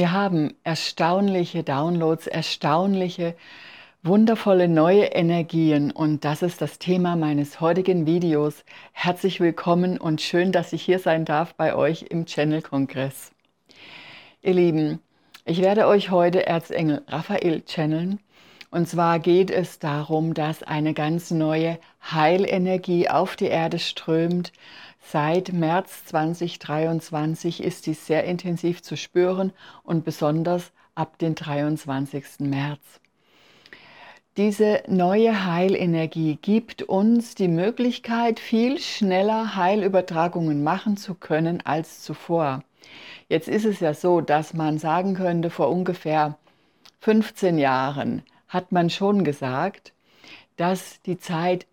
Wir haben erstaunliche Downloads, erstaunliche, wundervolle neue Energien und das ist das Thema meines heutigen Videos. Herzlich willkommen und schön, dass ich hier sein darf bei euch im Channel Kongress. Ihr Lieben, ich werde euch heute Erzengel Raphael channeln und zwar geht es darum, dass eine ganz neue Heilenergie auf die Erde strömt, Seit März 2023 ist dies sehr intensiv zu spüren und besonders ab dem 23. März. Diese neue Heilenergie gibt uns die Möglichkeit, viel schneller Heilübertragungen machen zu können als zuvor. Jetzt ist es ja so, dass man sagen könnte, vor ungefähr 15 Jahren hat man schon gesagt, dass die Zeit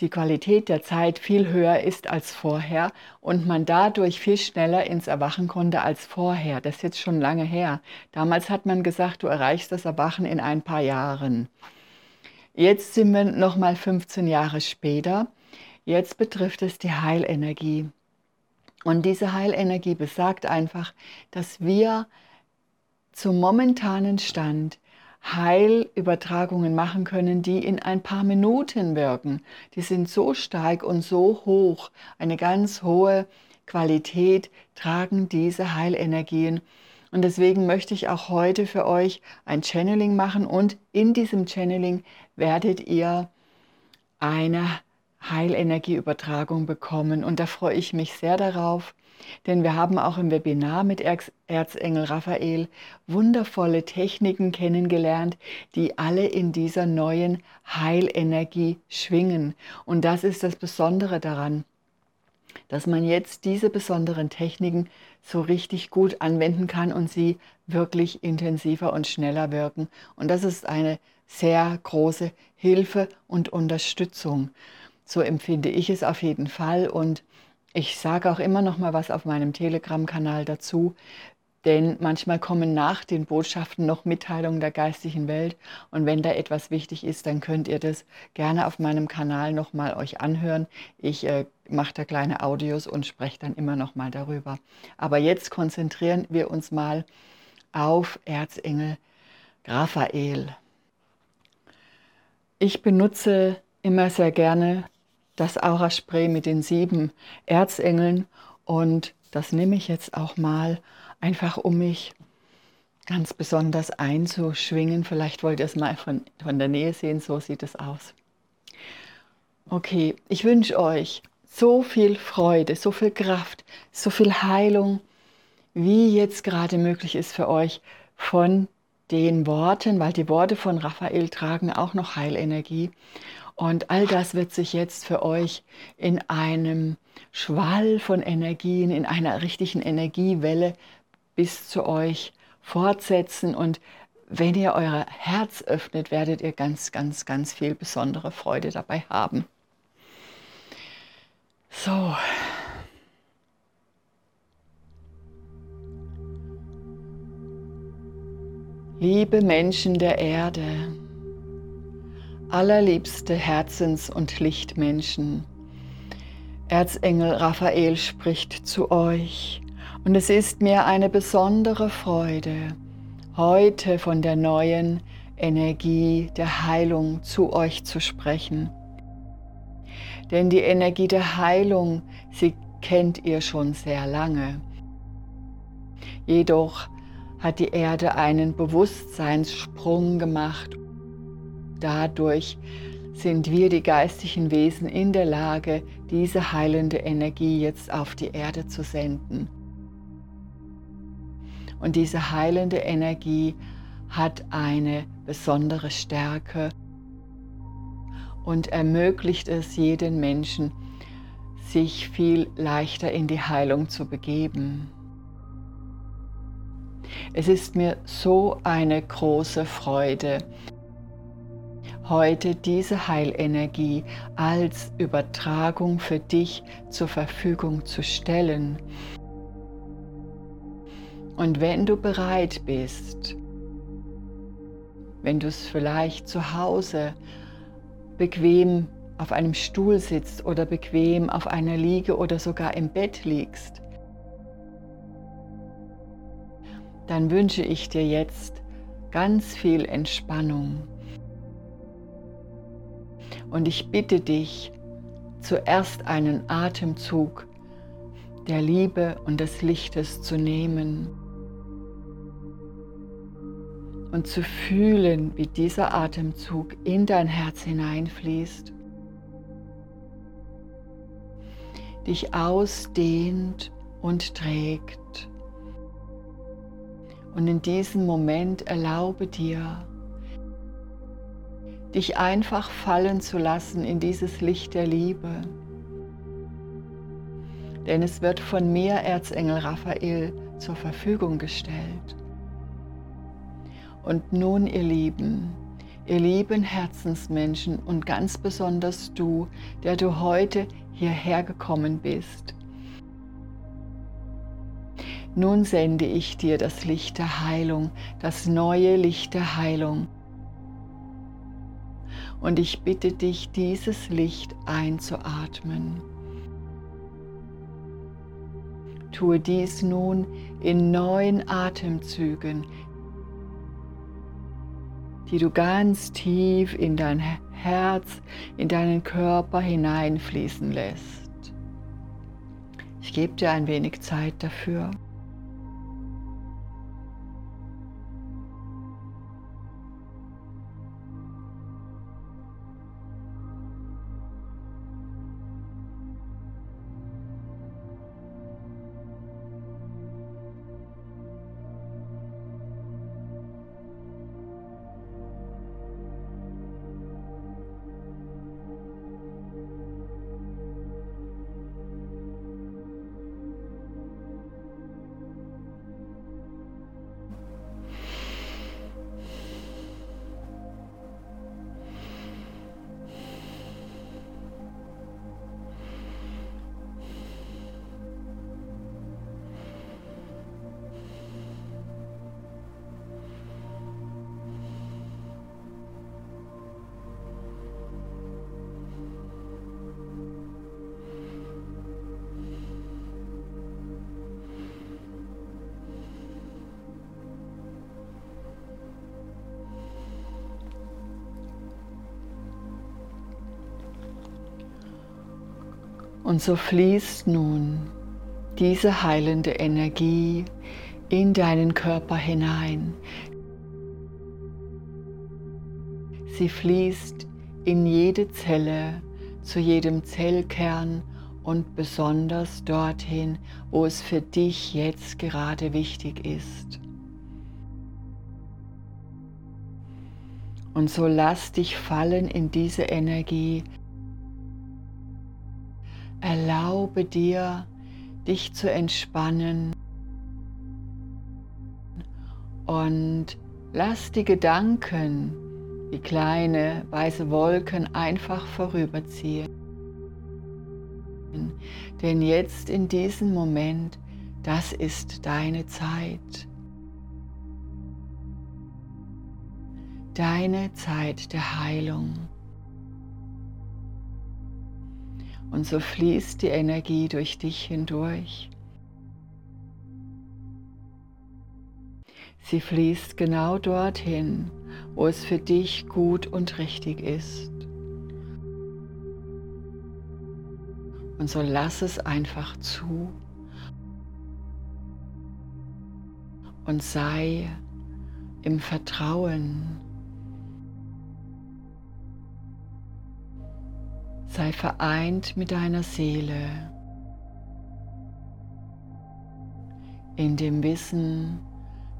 die Qualität der Zeit viel höher ist als vorher und man dadurch viel schneller ins Erwachen konnte als vorher. Das ist jetzt schon lange her. Damals hat man gesagt, du erreichst das Erwachen in ein paar Jahren. Jetzt sind wir noch mal 15 Jahre später. Jetzt betrifft es die Heilenergie. Und diese Heilenergie besagt einfach, dass wir zum momentanen Stand Heilübertragungen machen können, die in ein paar Minuten wirken. Die sind so stark und so hoch, eine ganz hohe Qualität tragen diese Heilenergien. Und deswegen möchte ich auch heute für euch ein Channeling machen und in diesem Channeling werdet ihr eine Heilenergieübertragung bekommen. Und da freue ich mich sehr darauf. Denn wir haben auch im Webinar mit Erzengel Raphael wundervolle Techniken kennengelernt, die alle in dieser neuen Heilenergie schwingen. Und das ist das Besondere daran, dass man jetzt diese besonderen Techniken so richtig gut anwenden kann und sie wirklich intensiver und schneller wirken. Und das ist eine sehr große Hilfe und Unterstützung. So empfinde ich es auf jeden Fall und ich sage auch immer noch mal was auf meinem Telegram-Kanal dazu, denn manchmal kommen nach den Botschaften noch Mitteilungen der geistigen Welt und wenn da etwas wichtig ist, dann könnt ihr das gerne auf meinem Kanal noch mal euch anhören. Ich äh, mache da kleine Audios und spreche dann immer noch mal darüber. Aber jetzt konzentrieren wir uns mal auf Erzengel Raphael. Ich benutze immer sehr gerne das Auraspray mit den sieben Erzengeln und das nehme ich jetzt auch mal einfach um mich ganz besonders einzuschwingen. Vielleicht wollt ihr es mal von, von der Nähe sehen, so sieht es aus. Okay, ich wünsche euch so viel Freude, so viel Kraft, so viel Heilung, wie jetzt gerade möglich ist für euch von den Worten, weil die Worte von Raphael tragen auch noch Heilenergie. Und all das wird sich jetzt für euch in einem Schwall von Energien, in einer richtigen Energiewelle bis zu euch fortsetzen. Und wenn ihr euer Herz öffnet, werdet ihr ganz, ganz, ganz viel besondere Freude dabei haben. So. Liebe Menschen der Erde, allerliebste Herzens- und Lichtmenschen. Erzengel Raphael spricht zu euch und es ist mir eine besondere Freude, heute von der neuen Energie der Heilung zu euch zu sprechen. Denn die Energie der Heilung, sie kennt ihr schon sehr lange. Jedoch hat die Erde einen Bewusstseinssprung gemacht Dadurch sind wir, die geistigen Wesen, in der Lage, diese heilende Energie jetzt auf die Erde zu senden. Und diese heilende Energie hat eine besondere Stärke und ermöglicht es jeden Menschen, sich viel leichter in die Heilung zu begeben. Es ist mir so eine große Freude, heute diese Heilenergie als Übertragung für dich zur Verfügung zu stellen. Und wenn du bereit bist, wenn du es vielleicht zu Hause bequem auf einem Stuhl sitzt oder bequem auf einer Liege oder sogar im Bett liegst, dann wünsche ich dir jetzt ganz viel Entspannung. Und ich bitte dich, zuerst einen Atemzug der Liebe und des Lichtes zu nehmen und zu fühlen, wie dieser Atemzug in dein Herz hineinfließt, dich ausdehnt und trägt. Und in diesem Moment erlaube dir, dich einfach fallen zu lassen in dieses Licht der Liebe. Denn es wird von mir, Erzengel Raphael, zur Verfügung gestellt. Und nun, ihr Lieben, ihr lieben Herzensmenschen und ganz besonders du, der du heute hierher gekommen bist, nun sende ich dir das Licht der Heilung, das neue Licht der Heilung. Und ich bitte dich, dieses Licht einzuatmen. Tue dies nun in neun Atemzügen, die du ganz tief in dein Herz, in deinen Körper hineinfließen lässt. Ich gebe dir ein wenig Zeit dafür. Und so fließt nun diese heilende Energie in deinen Körper hinein. Sie fließt in jede Zelle, zu jedem Zellkern und besonders dorthin, wo es für dich jetzt gerade wichtig ist. Und so lass dich fallen in diese Energie, Erlaube dir, dich zu entspannen und lass die Gedanken wie kleine weiße Wolken einfach vorüberziehen. Denn jetzt in diesem Moment, das ist deine Zeit. Deine Zeit der Heilung. Und so fließt die Energie durch dich hindurch. Sie fließt genau dorthin, wo es für dich gut und richtig ist. Und so lass es einfach zu und sei im Vertrauen Sei vereint mit deiner Seele in dem Wissen,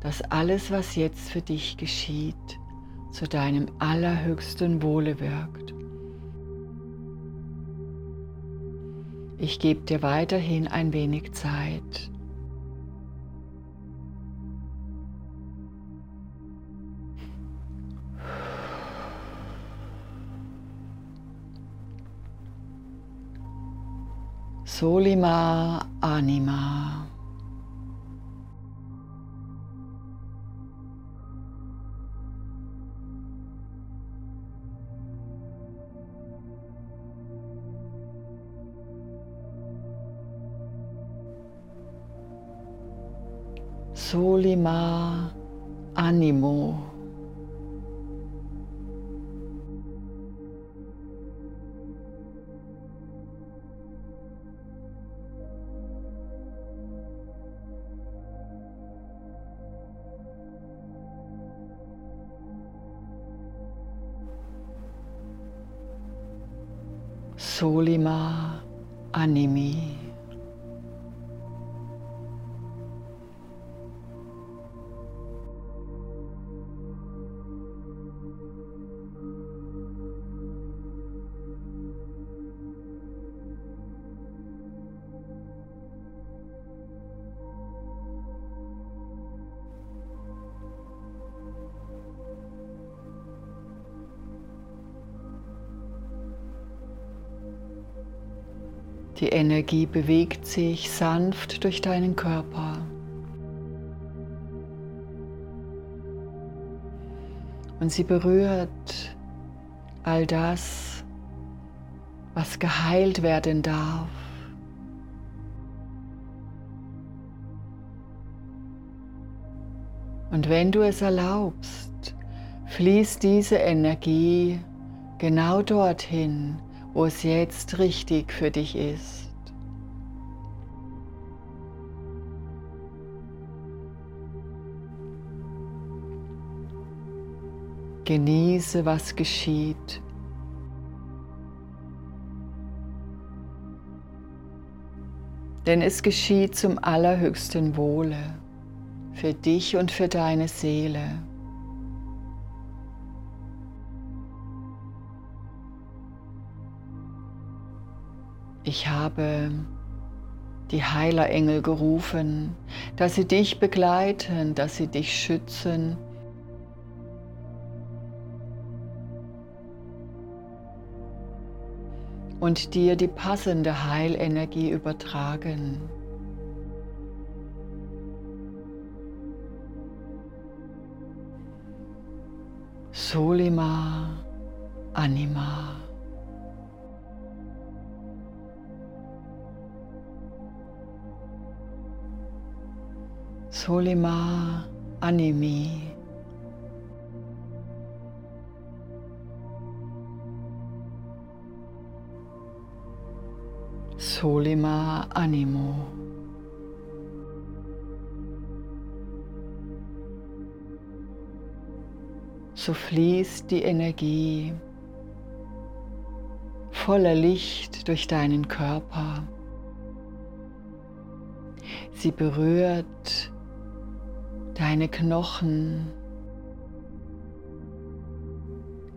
dass alles, was jetzt für dich geschieht, zu deinem allerhöchsten Wohle wirkt. Ich gebe dir weiterhin ein wenig Zeit. Solima Anima. Solima Animo. Solima Animi. Die Energie bewegt sich sanft durch deinen Körper. Und sie berührt all das, was geheilt werden darf. Und wenn du es erlaubst, fließt diese Energie genau dorthin, wo es jetzt richtig für dich ist. Genieße, was geschieht. Denn es geschieht zum allerhöchsten Wohle für dich und für deine Seele. Ich habe die Heilerengel gerufen, dass sie dich begleiten, dass sie dich schützen. Und dir die passende Heilenergie übertragen. Solima Anima. Solima Animi. Solima Animo. So fließt die Energie voller Licht durch deinen Körper. Sie berührt deine Knochen,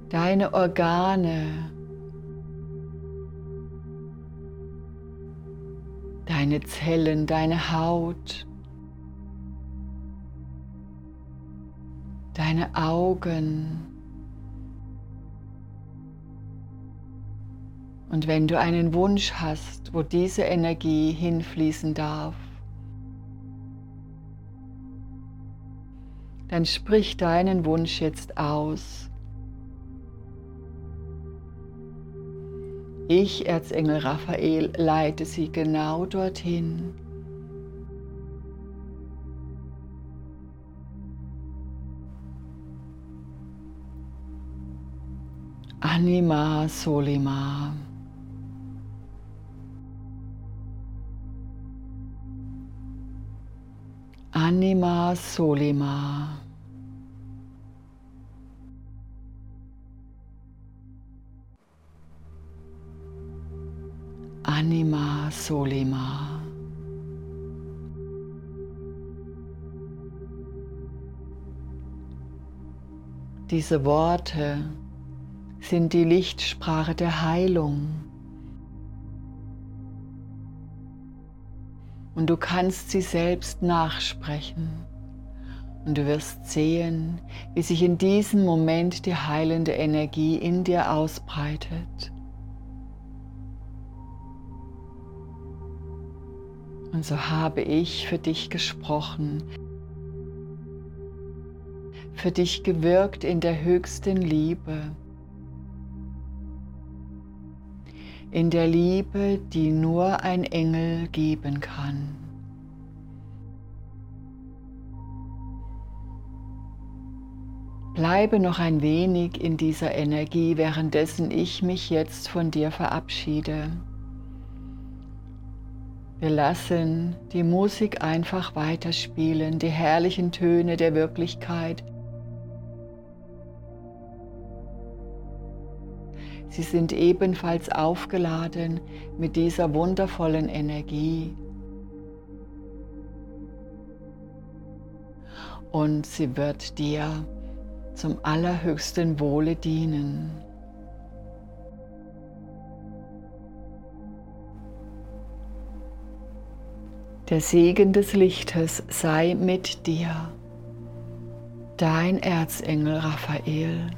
deine Organe, deine Zellen, deine Haut, deine Augen. Und wenn du einen Wunsch hast, wo diese Energie hinfließen darf, dann sprich deinen Wunsch jetzt aus. Ich, Erzengel Raphael, leite sie genau dorthin. Anima Solima. Anima Solima. Anima Solima. Diese Worte sind die Lichtsprache der Heilung. Und du kannst sie selbst nachsprechen. Und du wirst sehen, wie sich in diesem Moment die heilende Energie in dir ausbreitet. Und so habe ich für dich gesprochen, für dich gewirkt in der höchsten Liebe, in der Liebe, die nur ein Engel geben kann. Bleibe noch ein wenig in dieser Energie, währenddessen ich mich jetzt von dir verabschiede. Wir lassen die Musik einfach weiterspielen, die herrlichen Töne der Wirklichkeit Sie sind ebenfalls aufgeladen mit dieser wundervollen Energie. Und sie wird dir zum allerhöchsten Wohle dienen. Der Segen des Lichtes sei mit dir, dein Erzengel Raphael.